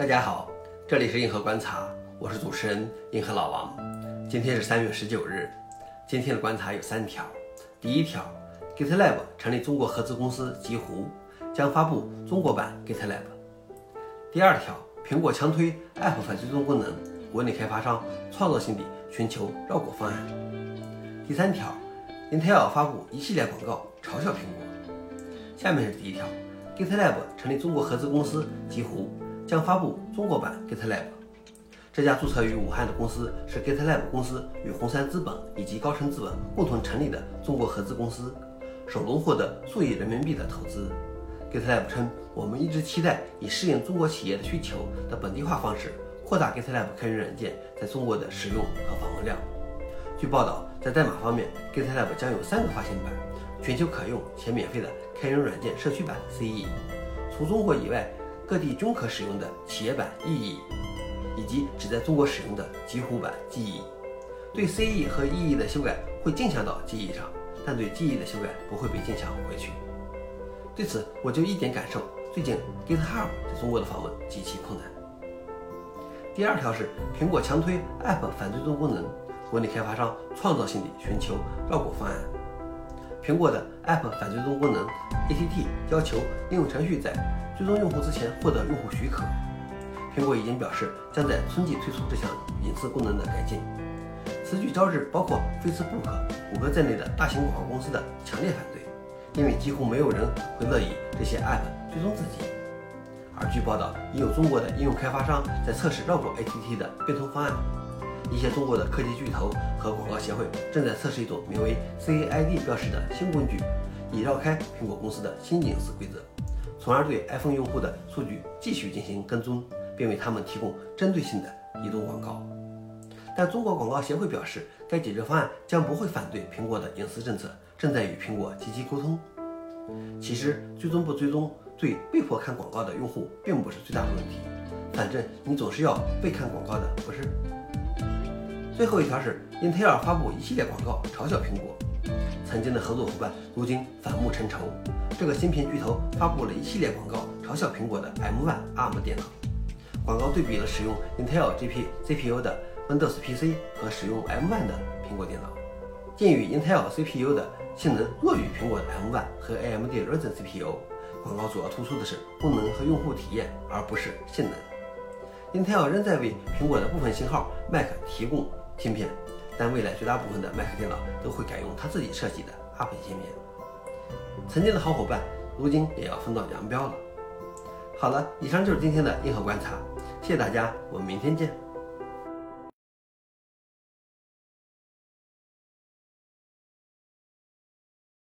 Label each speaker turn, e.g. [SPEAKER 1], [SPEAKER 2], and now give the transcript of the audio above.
[SPEAKER 1] 大家好，这里是硬核观察，我是主持人硬核老王。今天是三月十九日，今天的观察有三条。第一条，GitLab 成立中国合资公司极狐，将发布中国版 GitLab。第二条，苹果强推 App 反追踪功能，国内开发商创造性地寻求绕过方案。第三条，Intel 发布一系列广告嘲笑苹果。下面是第一条，GitLab 成立中国合资公司极狐。将发布中国版 GitLab。这家注册于武汉的公司是 GitLab 公司与红杉资本以及高盛资本共同成立的中国合资公司，首轮获得数亿人民币的投资。GitLab 称：“我们一直期待以适应中国企业的需求的本地化方式，扩大 GitLab 开源软件在中国的使用和访问量。”据报道，在代码方面，GitLab 将有三个发行版：全球可用且免费的开源软件社区版 CE，除中国以外。各地均可使用的企业版 EE，以及只在中国使用的极狐版 GE，对 CE 和 EE 的修改会镜像到 GE 上，但对 GE 的修改不会被镜像回去。对此，我就一点感受：最近 GitHub 在中国的访问极其困难。第二条是苹果强推 App 反追踪功能，国内开发商创造性地寻求绕过方案。苹果的 App 反追踪功能 ATT 要求应用程序在追踪用户之前获得用户许可。苹果已经表示将在春季推出这项隐私功能的改进。此举招致包括 Facebook、谷歌在内的大型广告公司的强烈反对，因为几乎没有人会乐意这些 App 追踪自己。而据报道，已有中国的应用开发商在测试绕过 ATT 的变通方案。一些中国的科技巨头和广告协会正在测试一种名为 CAID 标识的新工具，以绕开苹果公司的新隐私规则，从而对 iPhone 用户的数据继续进行跟踪，并为他们提供针对性的移动广告。但中国广告协会表示，该解决方案将不会反对苹果的隐私政策，正在与苹果积极沟通。其实，追踪不追踪对被迫看广告的用户并不是最大的问题，反正你总是要被看广告的，不是？最后一条是，Intel 发布一系列广告嘲笑苹果，曾经的合作伙伴如今反目成仇。这个芯片巨头发布了一系列广告嘲笑苹果的 M1 ARM 电脑，广告对比了使用 Intel GP CPU 的 Windows PC 和使用 M1 的苹果电脑。鉴于 Intel CPU 的性能弱于苹果的 M1 和 AMD Ryzen CPU，广告主要突出的是功能和用户体验，而不是性能。Intel 仍在为苹果的部分型号 Mac 提供。芯片，但未来绝大部分的 Mac 电脑都会改用他自己设计的 App 界面。曾经的好伙伴，如今也要分道扬镳了。好了，以上就是今天的硬核观察，谢谢大家，我们明天见。